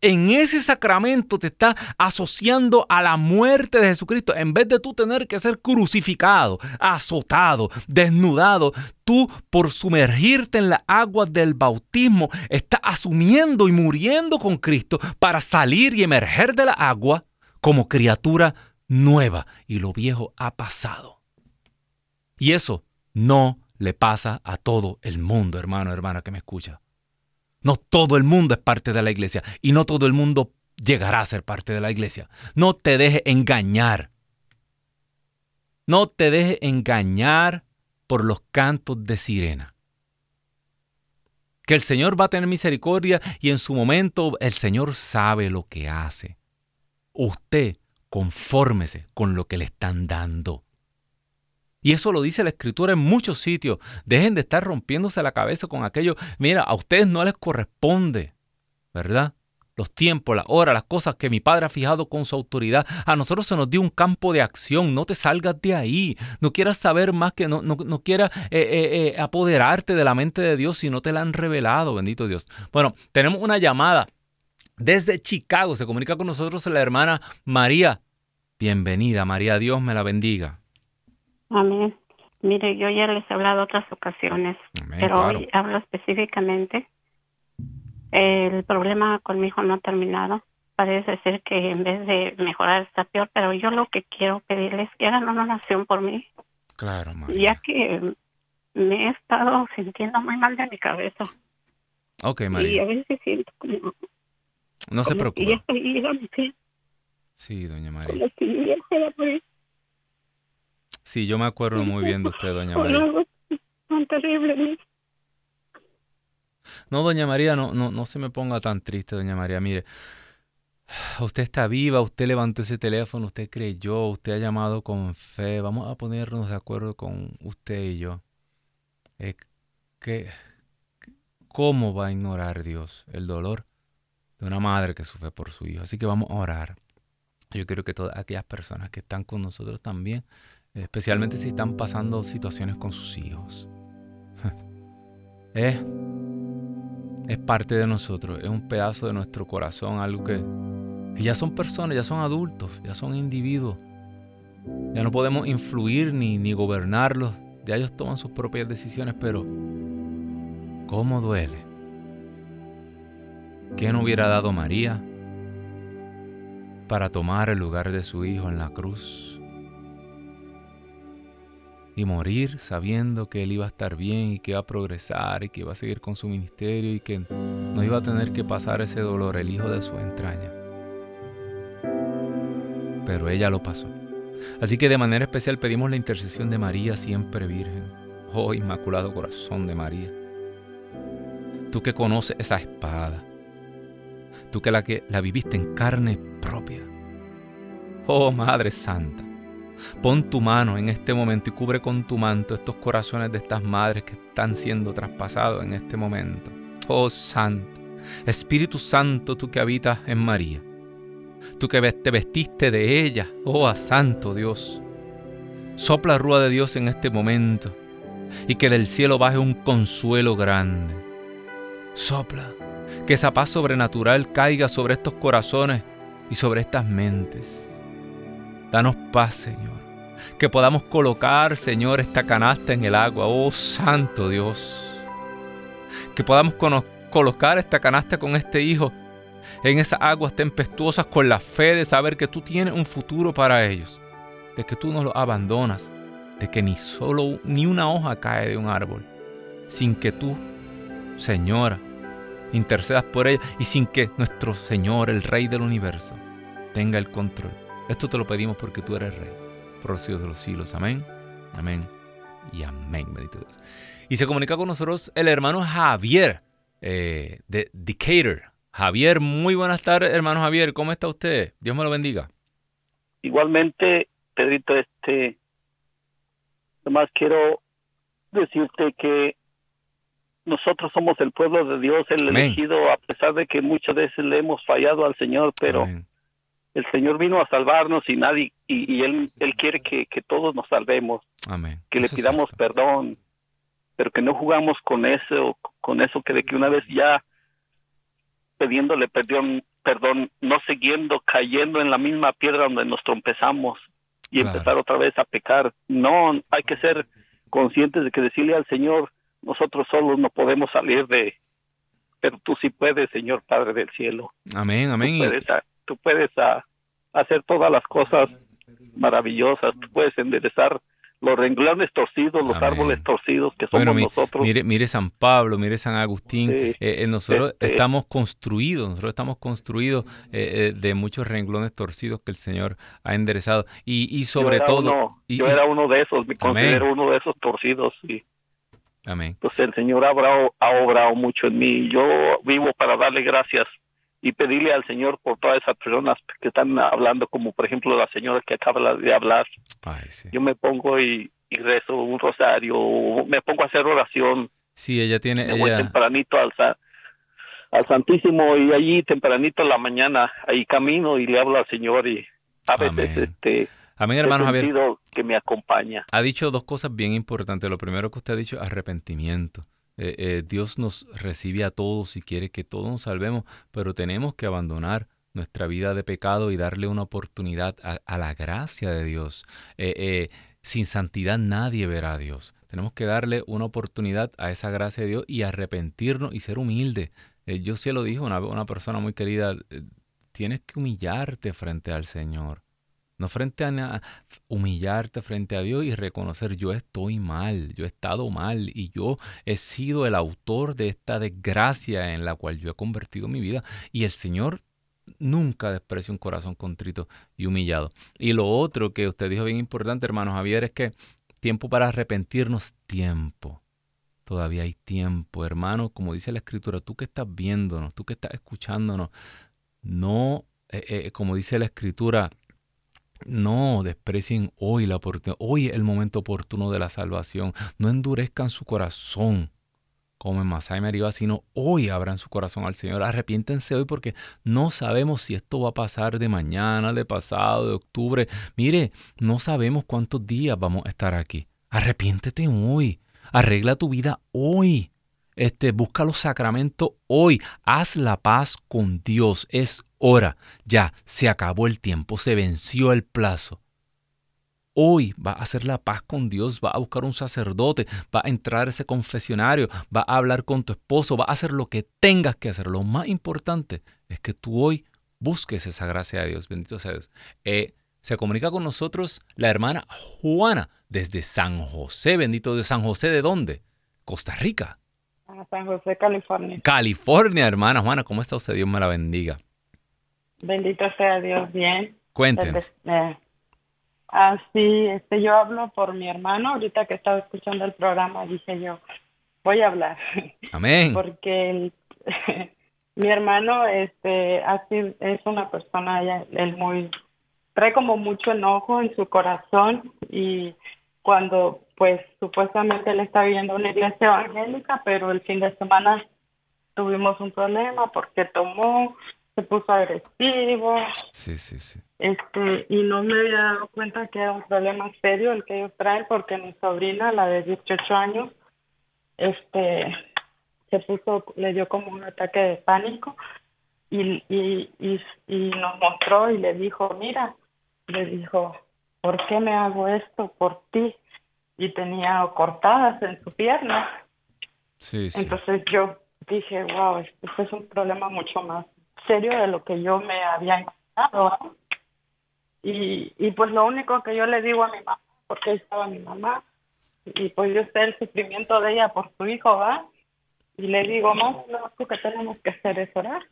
en ese sacramento, te estás asociando a la muerte de Jesucristo. En vez de tú tener que ser crucificado, azotado, desnudado, tú por sumergirte en las aguas del bautismo, estás asumiendo y muriendo con Cristo para salir y emerger de la agua como criatura nueva. Y lo viejo ha pasado. Y eso no le pasa a todo el mundo, hermano, hermana que me escucha. No todo el mundo es parte de la iglesia y no todo el mundo llegará a ser parte de la iglesia. No te deje engañar. No te deje engañar por los cantos de sirena. Que el Señor va a tener misericordia y en su momento el Señor sabe lo que hace. Usted confórmese con lo que le están dando. Y eso lo dice la escritura en muchos sitios. Dejen de estar rompiéndose la cabeza con aquello. Mira, a ustedes no les corresponde, ¿verdad? Los tiempos, las horas, las cosas que mi padre ha fijado con su autoridad. A nosotros se nos dio un campo de acción. No te salgas de ahí. No quieras saber más que no, no, quieras eh, eh, eh, apoderarte de la mente de Dios si no te la han revelado, bendito Dios. Bueno, tenemos una llamada desde Chicago. Se comunica con nosotros la hermana María. Bienvenida, María. Dios me la bendiga. Amén. Mire, yo ya les he hablado otras ocasiones, pero hoy hablo específicamente. El problema con mi hijo no ha terminado. Parece ser que en vez de mejorar está peor, pero yo lo que quiero pedirles es que hagan una oración por mí. Claro, María. Ya que me he estado sintiendo muy mal de mi cabeza. Ok, María. Y a veces siento como... No se preocupe. Sí, doña María. Como si ya Sí, yo me acuerdo muy bien de usted, doña <laughs> María. terrible. No, doña María, no, no, no se me ponga tan triste, doña María. Mire, usted está viva, usted levantó ese teléfono, usted creyó, usted ha llamado con fe. Vamos a ponernos de acuerdo con usted y yo. Eh, ¿Cómo va a ignorar Dios el dolor de una madre que sufre por su hijo? Así que vamos a orar. Yo quiero que todas aquellas personas que están con nosotros también especialmente si están pasando situaciones con sus hijos. <laughs> Es, es parte de nosotros, es un pedazo de nuestro corazón, algo que, ya son personas, ya son adultos, ya son individuos. Ya no podemos influir ni, ni gobernarlos, ya ellos toman sus propias decisiones, pero ¿cómo duele? ¿Qué no hubiera dado María para tomar el lugar de su hijo en la cruz? Y morir sabiendo que él iba a estar bien y que iba a progresar y que iba a seguir con su ministerio y que no iba a tener que pasar ese dolor, el hijo de su entraña. Pero ella lo pasó. Así que de manera especial pedimos la intercesión de María siempre Virgen. Oh Inmaculado Corazón de María. Tú que conoces esa espada. Tú que la, que la viviste en carne propia. Oh Madre Santa Pon tu mano en este momento y cubre con tu manto estos corazones de estas madres que están siendo traspasados en este momento. Oh Santo, Espíritu Santo, tú que habitas en María, tú que te vestiste de ella, oh Santo Dios. Sopla rúa de Dios en este momento y que del cielo baje un consuelo grande. Sopla, que esa paz sobrenatural caiga sobre estos corazones y sobre estas mentes. Danos paz, Señor. Que podamos colocar, Señor, esta canasta en el agua. Oh, Santo Dios. Que podamos colocar esta canasta con este hijo en esas aguas tempestuosas con la fe de saber que tú tienes un futuro para ellos. De que tú no los abandonas. De que ni solo ni una hoja cae de un árbol. Sin que tú, Señora, intercedas por ella y sin que nuestro Señor, el Rey del universo, tenga el control. Esto te lo pedimos porque tú eres Rey, por los siglos de los siglos. Amén, amén y amén, bendito Dios. Y se comunica con nosotros el hermano Javier eh, de Decatur. Javier, muy buenas tardes, hermano Javier. ¿Cómo está usted? Dios me lo bendiga. Igualmente, Pedrito, este, nomás quiero decirte que nosotros somos el pueblo de Dios, el elegido, a pesar de que muchas veces le hemos fallado al Señor, pero el Señor vino a salvarnos y nadie, y, él, él quiere que, todos nos salvemos, que le pidamos perdón, pero que no jugamos con eso, con eso que de que una vez ya pidiéndole perdón, perdón, no siguiendo cayendo en la misma piedra donde nos trompezamos y empezar otra vez a pecar. No, hay que ser conscientes de que decirle al Señor, nosotros solos no podemos salir de, pero tú sí puedes, Señor Padre del cielo. Amén, amén. Tú puedes, puedes hacer todas las cosas maravillosas, tú puedes enderezar los renglones torcidos, los árboles torcidos que somos nosotros. Mire, mire San Pablo, mire San Agustín, eh, eh, nosotros estamos construidos, nosotros estamos construidos eh, de muchos renglones torcidos que el Señor ha enderezado y, y sobre todo... yo era uno de esos, me considero uno de esos torcidos. Y, Amén. Pues el Señor ha ha obrado mucho en mí. Yo vivo para darle gracias y pedirle al Señor por todas esas personas que están hablando, como por ejemplo la señora que acaba de hablar. Yo me pongo y, rezo un rosario, me pongo a hacer oración. Sí, ella tiene... Me voy tempranito al, al Santísimo y allí tempranito en la mañana, ahí camino y le hablo al Señor y a veces este... Amén, hermano Javier. que me acompaña. Ha dicho dos cosas bien importantes. Lo primero que usted ha dicho, arrepentimiento. Eh, eh, Dios nos recibe a todos y quiere que todos nos salvemos, pero tenemos que abandonar nuestra vida de pecado y darle una oportunidad a, la gracia de Dios. Eh, sin santidad nadie verá a Dios. Tenemos que darle una oportunidad a esa gracia de Dios y arrepentirnos y ser humilde. yo se lo dijo una, una persona muy querida, tienes que humillarte frente al Señor. No frente a humillarte frente a Dios y reconocer yo estoy mal, yo he estado mal y yo he sido el autor de esta desgracia en la cual yo he convertido mi vida. Y el Señor nunca desprecia un corazón contrito y humillado. Y lo otro que usted dijo bien importante, hermano Javier, es que tiempo para arrepentirnos, tiempo. Todavía hay tiempo, hermano, como dice la escritura, tú que estás viéndonos, tú que estás escuchándonos, no, eh, eh, como dice la escritura, no desprecien hoy la oportunidad, hoy es el momento oportuno de la salvación. No endurezcan su corazón como en Masai Meriba, sino hoy abran su corazón al Señor. Arrepiéntense hoy porque no sabemos si esto va a pasar de mañana, de pasado, de octubre. Mire, no sabemos cuántos días vamos a estar aquí. Arrepiéntete hoy. Arregla tu vida hoy. Este, busca los sacramentos hoy. Haz la paz con Dios. Es hora. Ya, se acabó el tiempo, se venció el plazo. Hoy va a hacer la paz con Dios, va a buscar un sacerdote, va a entrar a ese confesionario, va a hablar con tu esposo, va a hacer lo que tengas que hacer. Lo más importante es que tú hoy busques esa gracia de Dios. Bendito seas. Eh, se comunica con nosotros la hermana Juana desde San José. Bendito de San José, ¿de dónde? Costa Rica. San José, California. California, hermana Juana, ¿cómo está usted? Dios me la bendiga. Bendito sea Dios, bien. Cuéntenos. Eh, así, este, yo hablo por mi hermano, ahorita que estaba escuchando el programa, dije yo, voy a hablar. <laughs> Amén. Porque <laughs> mi hermano, este, así es una persona, él muy, trae como mucho enojo en su corazón y cuando, pues, supuestamente él está viviendo una iglesia evangélica, pero el fin de semana tuvimos un problema porque tomó se puso agresivo. Sí, sí, sí. Este, y no me había dado cuenta que era un problema serio el que ellos traen porque mi sobrina, la de 18 años, este, se puso, le dio como un ataque de pánico y, y, y, y nos mostró y le dijo, mira, le dijo, ¿por qué me hago esto por ti? Y tenía cortadas en su pierna. Sí, sí. Entonces yo dije, wow, esto es un problema mucho más serio de lo que yo me había imaginado. Y, y pues lo único que yo le digo a mi mamá, porque ahí estaba mi mamá, y pues yo sé el sufrimiento de ella por su hijo, ¿va? Y le digo, mamá, lo que tenemos que hacer es orar.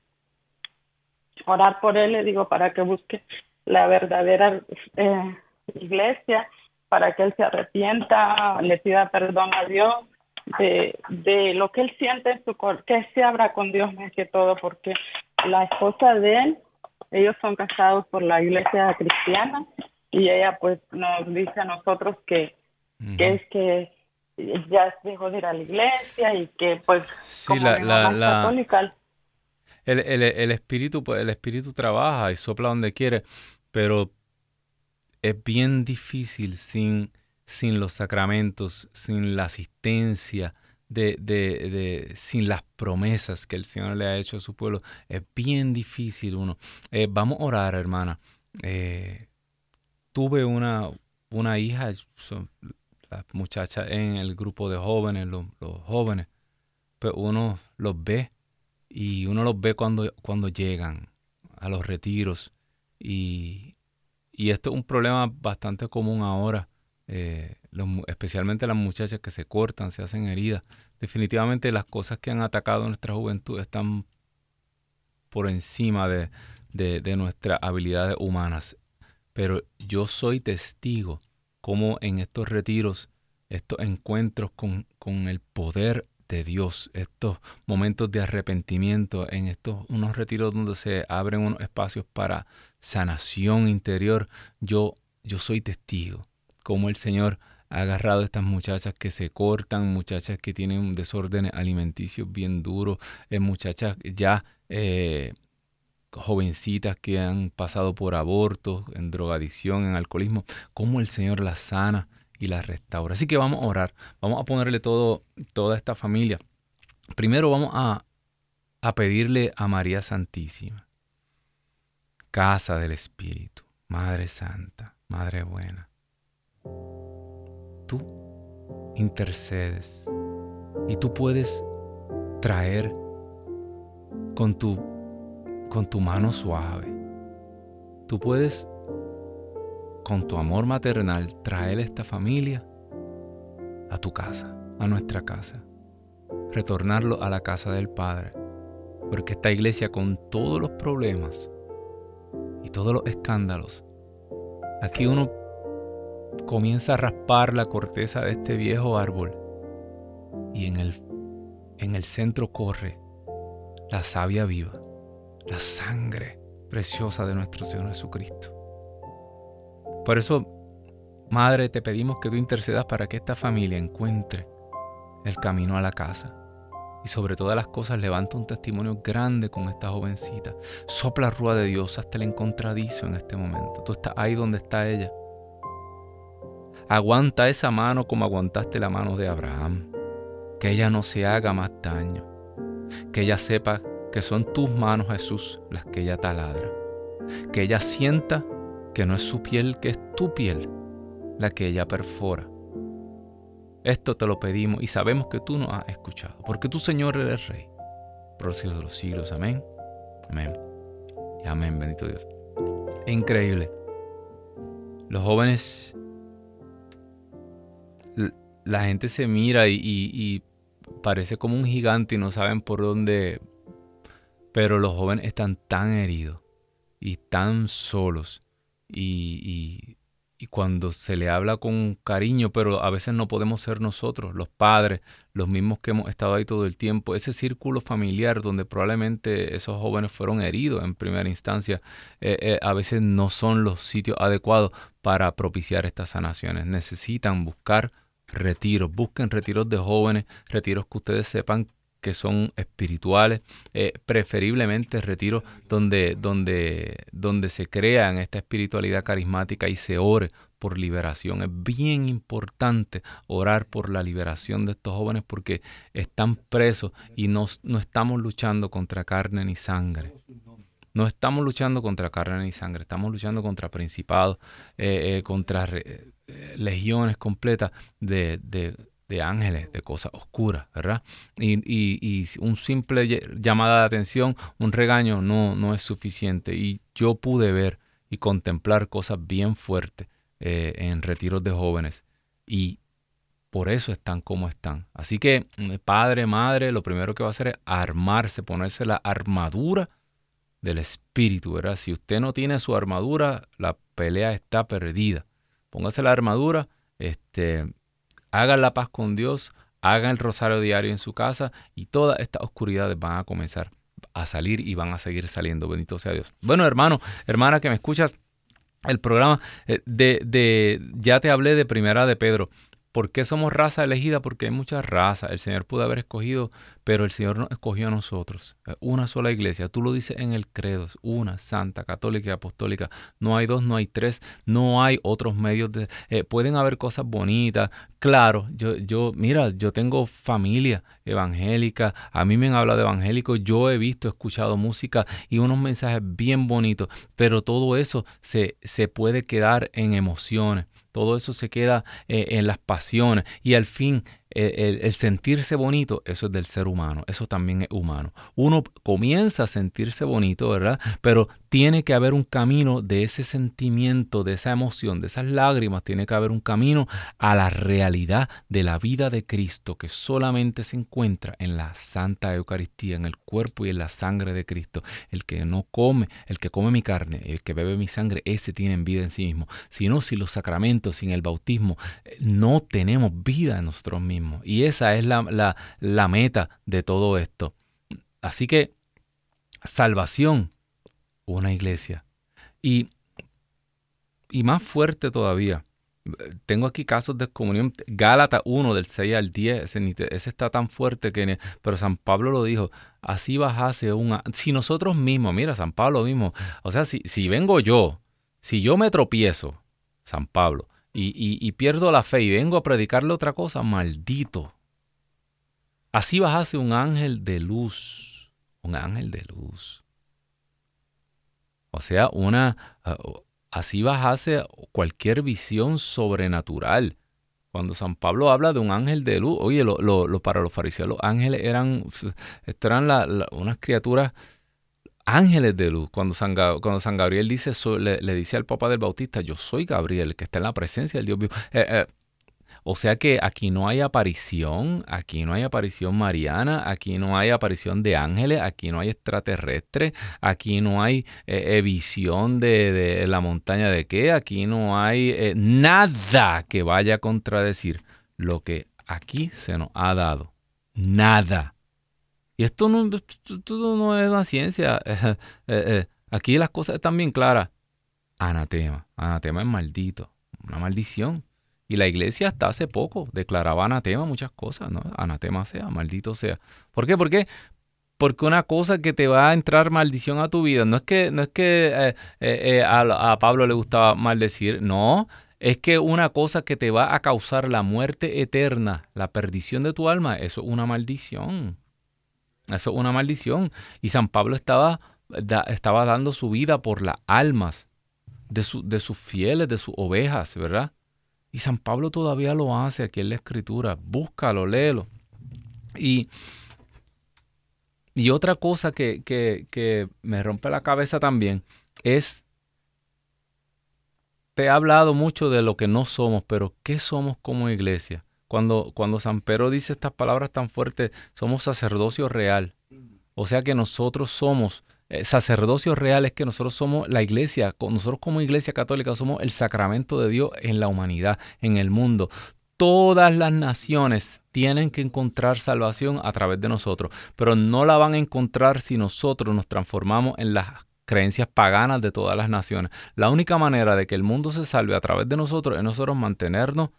Orar por él, le digo, para que busque la verdadera eh, iglesia, para que él se arrepienta, le pida perdón a Dios de, de lo que él siente en su corazón, que se abra con Dios más que todo, porque la esposa de él, ellos son casados por la iglesia cristiana y ella pues nos dice a nosotros que, es que ya dejó de ir a la iglesia y que pues como la, católica. el, el, espíritu pues el espíritu trabaja y sopla donde quiere pero es bien difícil sin sin los sacramentos sin la asistencia de, de, de, sin las promesas que el Señor le ha hecho a su pueblo, es bien difícil uno. Eh, vamos a orar, hermana. Eh, tuve una, una hija, las muchachas en el grupo de jóvenes, los, jóvenes, pues uno los ve y uno los ve cuando, cuando llegan a los retiros y, y esto es un problema bastante común ahora, eh, especialmente las muchachas que se cortan, se hacen heridas. Definitivamente las cosas que han atacado nuestra juventud están por encima de, de nuestras habilidades humanas. Pero yo soy testigo como en estos retiros, estos encuentros con, con el poder de Dios, estos momentos de arrepentimiento, en estos unos retiros donde se abren unos espacios para sanación interior, yo, yo soy testigo, como el Señor ha agarrado a estas muchachas que se cortan, muchachas que tienen un desorden alimenticio bien duro, eh, muchachas ya eh, jovencitas que han pasado por abortos, en drogadicción, en alcoholismo, cómo el Señor las sana y las restaura. Así que vamos a orar, vamos a ponerle todo, toda esta familia. Primero vamos a, a pedirle a María Santísima, Casa del Espíritu, Madre Santa, Madre Buena. Tú intercedes y tú puedes traer con tu con tu mano suave. Tú puedes, con tu amor maternal, traer esta familia a tu casa, a nuestra casa. Retornarlo a la casa del Padre. Porque esta iglesia con todos los problemas y todos los escándalos, aquí uno comienza a raspar la corteza de este viejo árbol y en el, en el centro corre la savia viva la sangre preciosa de nuestro Señor Jesucristo. Por eso, Madre, te pedimos que tú intercedas para que esta familia encuentre el camino a la casa. Y sobre todas las cosas, levanta un testimonio grande con esta jovencita. Sopla rúa de Dios hasta el encontradizo en este momento. Tú estás ahí donde está ella. Aguanta esa mano como aguantaste la mano de Abraham. Que ella no se haga más daño. Que ella sepa que son tus manos, Jesús, las que ella taladra. Que ella sienta que no es su piel, que es tu piel la que ella perfora. Esto te lo pedimos y sabemos que tú nos has escuchado, porque tú, Señor, eres Rey, por los siglos de los siglos. Amén. Amén. Amén, bendito Dios. Increíble. Los jóvenes, la gente se mira y, parece como un gigante y no saben por dónde, pero los jóvenes están tan heridos y tan solos y, cuando se le habla con cariño, pero a veces no podemos ser nosotros, los padres, los mismos que hemos estado ahí todo el tiempo, ese círculo familiar donde probablemente esos jóvenes fueron heridos en primera instancia, eh, eh, a veces no son los sitios adecuados para propiciar estas sanaciones. Necesitan buscar retiros, busquen retiros de jóvenes, retiros que ustedes sepan que son espirituales, eh, preferiblemente retiros donde, donde, donde se crean esta espiritualidad carismática y se ore por liberación. Es bien importante orar por la liberación de estos jóvenes porque están presos y no, no estamos luchando contra carne ni sangre. No estamos luchando contra carne ni sangre, estamos luchando contra principados, eh, eh, contra legiones completas de, de ángeles, de cosas oscuras, ¿verdad? Y, y, un simple llamada de atención, un regaño, no, no es suficiente. Y yo pude ver y contemplar cosas bien fuertes eh, en retiros de jóvenes. Y por eso están como están. Así que mm, padre, madre, lo primero que va a hacer es armarse, ponerse la armadura del espíritu, ¿verdad? Si usted no tiene su armadura, la pelea está perdida. Póngase la armadura, este, hagan la paz con Dios, hagan el rosario diario en su casa y todas estas oscuridades van a comenzar a salir y van a seguir saliendo. Bendito sea Dios. Bueno, hermano, hermana que me escuchas, el programa eh, de, de ya te hablé de primera de Pedro, ¿Por qué somos raza elegida? Porque hay muchas razas. El Señor pudo haber escogido, pero el Señor nos escogió a nosotros. Una sola iglesia. Tú lo dices en el credo. Una, santa, católica y apostólica. No hay dos, no hay tres. No hay otros medios de... Eh, pueden haber cosas bonitas. Claro, yo, yo, mira, yo tengo familia evangélica. A mí me han hablado de evangélico. Yo he visto, he escuchado música y unos mensajes bien bonitos. Pero todo eso se, se puede quedar en emociones todo eso se queda eh, en las pasiones y al fin eh, el, sentirse bonito, eso es del ser humano, eso también es humano. Uno comienza a sentirse bonito, ¿verdad? Pero tiene que haber un camino de ese sentimiento, de esa emoción, de esas lágrimas, tiene que haber un camino a la realidad de la vida de Cristo que solamente se encuentra en la Santa Eucaristía, en el cuerpo y en la sangre de Cristo. El que no come, el que come mi carne, el que bebe mi sangre, ese tiene vida en sí mismo. Si no, sin los sacramentos, sin el bautismo, eh, no tenemos vida en nosotros mismos. Y esa es la, la meta de todo esto. Así que salvación, una iglesia. Y, y más fuerte todavía, tengo aquí casos de comunión. Gálatas 1 del 6 al 10, ese, está tan fuerte que... Pero San Pablo lo dijo, así bajase una... Si nosotros mismos, mira, San Pablo mismo, o sea, si, si vengo yo, si yo me tropiezo, San Pablo, y, pierdo la fe y vengo a predicarle otra cosa, maldito. Así bajase un ángel de luz, un ángel de luz. O sea, una, ah, así bajase cualquier visión sobrenatural. Cuando San Pablo habla de un ángel de luz, oye, lo, para los fariseos los ángeles eran, eran unas criaturas ángeles de luz. Cuando San, cuando San Gabriel dice, le, dice al Papa del Bautista, yo soy Gabriel, que está en la presencia del Dios vivo. Eh, eh, o sea que aquí no hay aparición, aquí no hay aparición mariana, aquí no hay aparición de ángeles, aquí no hay extraterrestres, aquí no hay eh, visión de, la montaña de qué, aquí no hay nada que vaya a contradecir lo que aquí se nos ha dado. Nada. Y esto no, no es una ciencia. <laughs> Eh, eh, aquí las cosas están bien claras. Anatema. Anatema es maldito. Una maldición. Y la iglesia hasta hace poco declaraba anatema muchas cosas, ¿no? Anatema sea, maldito sea. ¿Por qué? Porque porque una cosa que te va a entrar maldición a tu vida, no es que, no es que eh, a, a, Pablo le gustaba maldecir, no, es que una cosa que te va a causar la muerte eterna, la perdición de tu alma, eso es una maldición. Eso es una maldición. Y San Pablo estaba, estaba dando su vida por las almas de, de sus fieles, de sus ovejas, ¿verdad? Y San Pablo todavía lo hace aquí en la escritura. Búscalo, léelo. Y, y otra cosa que, que, que me rompe la cabeza también es, te he hablado mucho de lo que no somos, pero ¿qué somos como iglesia? Cuando, cuando San Pedro dice estas palabras tan fuertes, somos sacerdocio real. O sea que nosotros somos eh, sacerdocio real, es que nosotros somos la iglesia, nosotros como iglesia católica somos el sacramento de Dios en la humanidad, en el mundo. Todas las naciones tienen que encontrar salvación a través de nosotros, pero no la van a encontrar si nosotros nos transformamos en las creencias paganas de todas las naciones. La única manera de que el mundo se salve a través de nosotros es nosotros mantenernos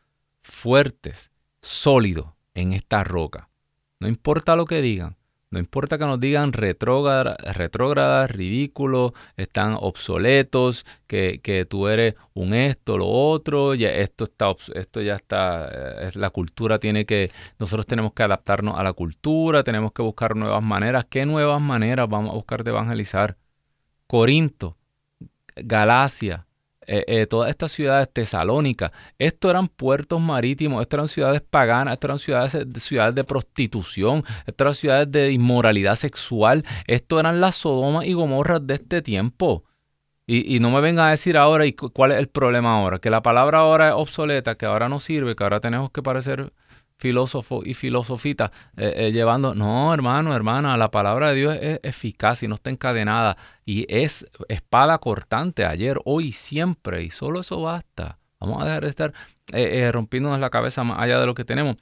fuertes, sólido en esta roca. No importa lo que digan, no importa que nos digan retrógradas, ridículos, están obsoletos, que, tú eres un esto, lo otro, ya esto está, esto ya está, eh, la cultura tiene que, nosotros tenemos que adaptarnos a la cultura, tenemos que buscar nuevas maneras. ¿Qué nuevas maneras vamos a buscar de evangelizar? Corinto, Galacia, eh, eh, todas estas ciudades tesalónicas, esto eran puertos marítimos, estas eran ciudades paganas, estas eran ciudades, ciudades de prostitución, estas eran ciudades de inmoralidad sexual, esto eran las Sodomas y Gomorras de este tiempo. Y, y, no me vengan a decir ahora y cuál es el problema ahora, que la palabra ahora es obsoleta, que ahora no sirve, que ahora tenemos que parecer filósofo y filosofita eh, eh, llevando, no hermano, hermana, la palabra de Dios es eficaz y no está encadenada y es espada cortante ayer, hoy, siempre y solo eso basta. Vamos a dejar de estar eh, rompiéndonos la cabeza más allá de lo que tenemos.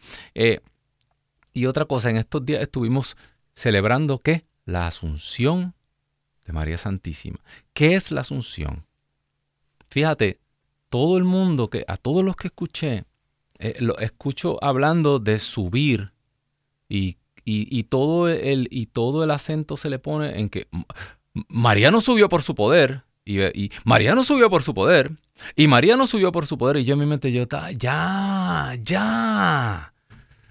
y otra cosa, en estos días estuvimos celebrando ¿qué? La Asunción de María Santísima. ¿Qué es la Asunción? Fíjate, todo el mundo que, a todos los que escuché, eh, lo escucho hablando de subir y, todo el, y todo el acento se le pone en que María no subió por su poder. Y, y María no subió por su poder. Y María no subió por su poder. Y yo en mi mente yo estaba, ya, ya.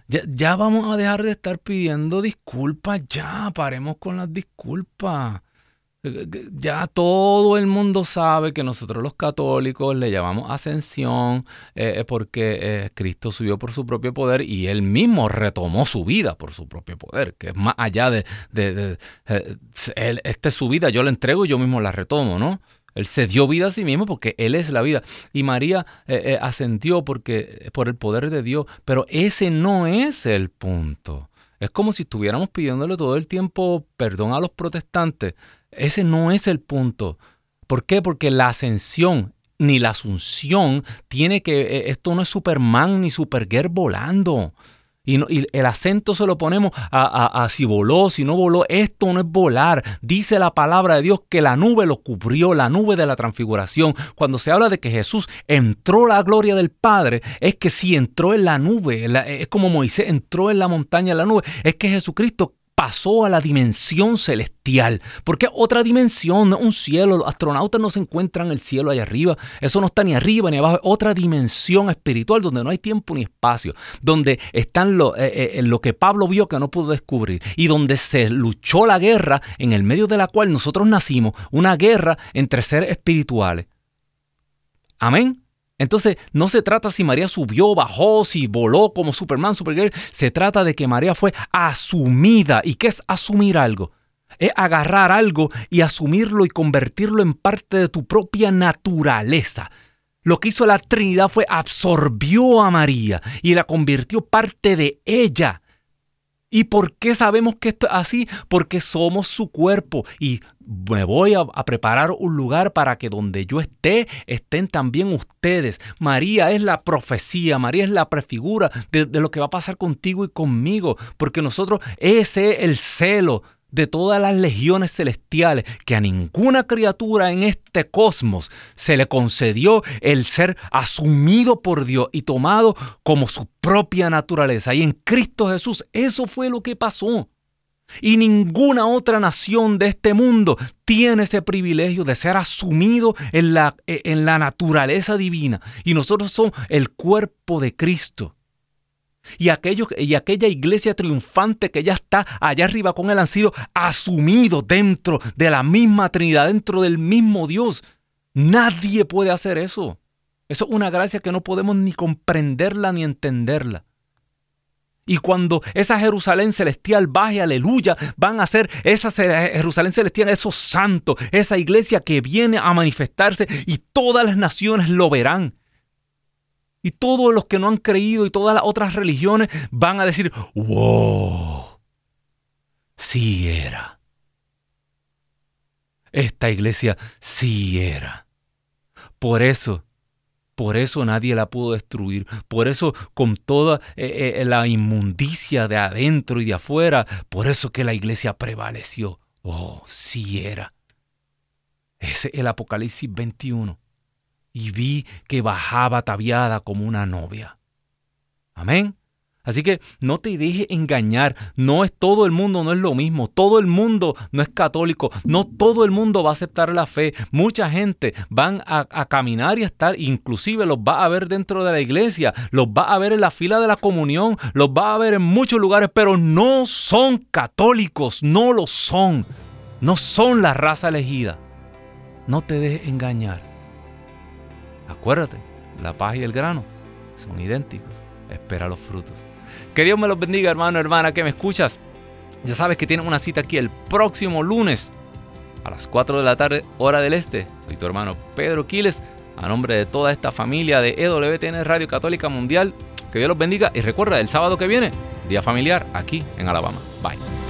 Ya, ya vamos a dejar de estar pidiendo disculpas. Ya, paremos con las disculpas. Ya todo el mundo sabe que nosotros los católicos le llamamos ascensión eh, porque eh, Cristo subió por su propio poder y él mismo retomó su vida por su propio poder, que es más allá de, eh, esta es su vida, yo la entrego y yo mismo la retomo, ¿no? Él se dio vida a sí mismo porque Él es la vida. Y María ascendió porque, por el poder de Dios. Pero ese no es el punto. Es como si estuviéramos pidiéndole todo el tiempo perdón a los protestantes ese no es el punto. ¿Por qué? Porque la ascensión ni la asunción tiene que, eh, esto no es Superman ni Supergirl volando. Y, el acento se lo ponemos a, a, si voló, si no voló. Esto no es volar. Dice la palabra de Dios que la nube lo cubrió, la nube de la transfiguración. Cuando se habla de que Jesús entró la gloria del Padre, es que si entró en la nube, es como Moisés entró en la montaña en la nube, es que Jesucristo pasó a la dimensión celestial. Porque otra dimensión, un cielo. Los astronautas no se encuentran en el cielo allá arriba. Eso no está ni arriba ni abajo. otra dimensión espiritual donde no hay tiempo ni espacio. Donde están lo, eh, eh, lo que Pablo vio que no pudo descubrir. Y donde se luchó la guerra en el medio de la cual nosotros nacimos. Una guerra entre seres espirituales. Amén. Entonces, no se trata si María subió, bajó, si voló como Superman, Supergirl. Se trata de que María fue asumida. ¿Y qué es asumir algo? Es agarrar algo y asumirlo y convertirlo en parte de tu propia naturaleza. Lo que hizo la Trinidad fue absorbió a María y la convirtió parte de ella. ¿Y por qué sabemos que esto es así? Porque somos su cuerpo y me voy a, preparar un lugar para que donde yo esté, estén también ustedes. María es la profecía, María es la prefigura de, de lo que va a pasar contigo y conmigo, porque nosotros, ese es el celo de todas las legiones celestiales, que a ninguna criatura en este cosmos se le concedió el ser asumido por Dios y tomado como su propia naturaleza. Y en Cristo Jesús eso fue lo que pasó. Y ninguna otra nación de este mundo tiene ese privilegio de ser asumido en la, en la naturaleza divina. Y nosotros somos el cuerpo de Cristo. Y, aquellos, y aquella iglesia triunfante que ya está allá arriba con él han sido asumidos dentro de la misma Trinidad, dentro del mismo Dios. Nadie puede hacer eso. Eso es una gracia que no podemos ni comprenderla ni entenderla. Y cuando esa Jerusalén celestial baje, aleluya, van a ser esa Jerusalén celestial, esos santos, esa iglesia que viene a manifestarse y todas las naciones lo verán. Y todos los que no han creído y todas las otras religiones van a decir, wow, sí era. Esta iglesia sí era. Por eso, por eso nadie la pudo destruir. Por eso con toda eh, eh, la inmundicia de adentro y de afuera, por eso que la iglesia prevaleció. Oh, sí era. Ese es el Apocalipsis 21 y vi que bajaba ataviada como una novia. Amén. Así que no te dejes engañar, no es todo el mundo, no es lo mismo, todo el mundo no es católico, no todo el mundo va a aceptar la fe, mucha gente van a, a, caminar y a estar, inclusive los va a ver dentro de la iglesia, los va a ver en la fila de la comunión, los va a ver en muchos lugares, pero no son católicos, no lo son, no son la raza elegida. No te dejes engañar. Acuérdate, la paz y el grano son idénticos. Espera los frutos. Que Dios me los bendiga, hermano, hermana, que me escuchas. Ya sabes que tienes una cita aquí el próximo lunes a las 4 de la tarde, hora del este. Soy tu hermano Pedro Quiles, a nombre de toda esta familia de EWTN Radio Católica Mundial. Que Dios los bendiga y recuerda, el sábado que viene, día familiar aquí en Alabama. Bye.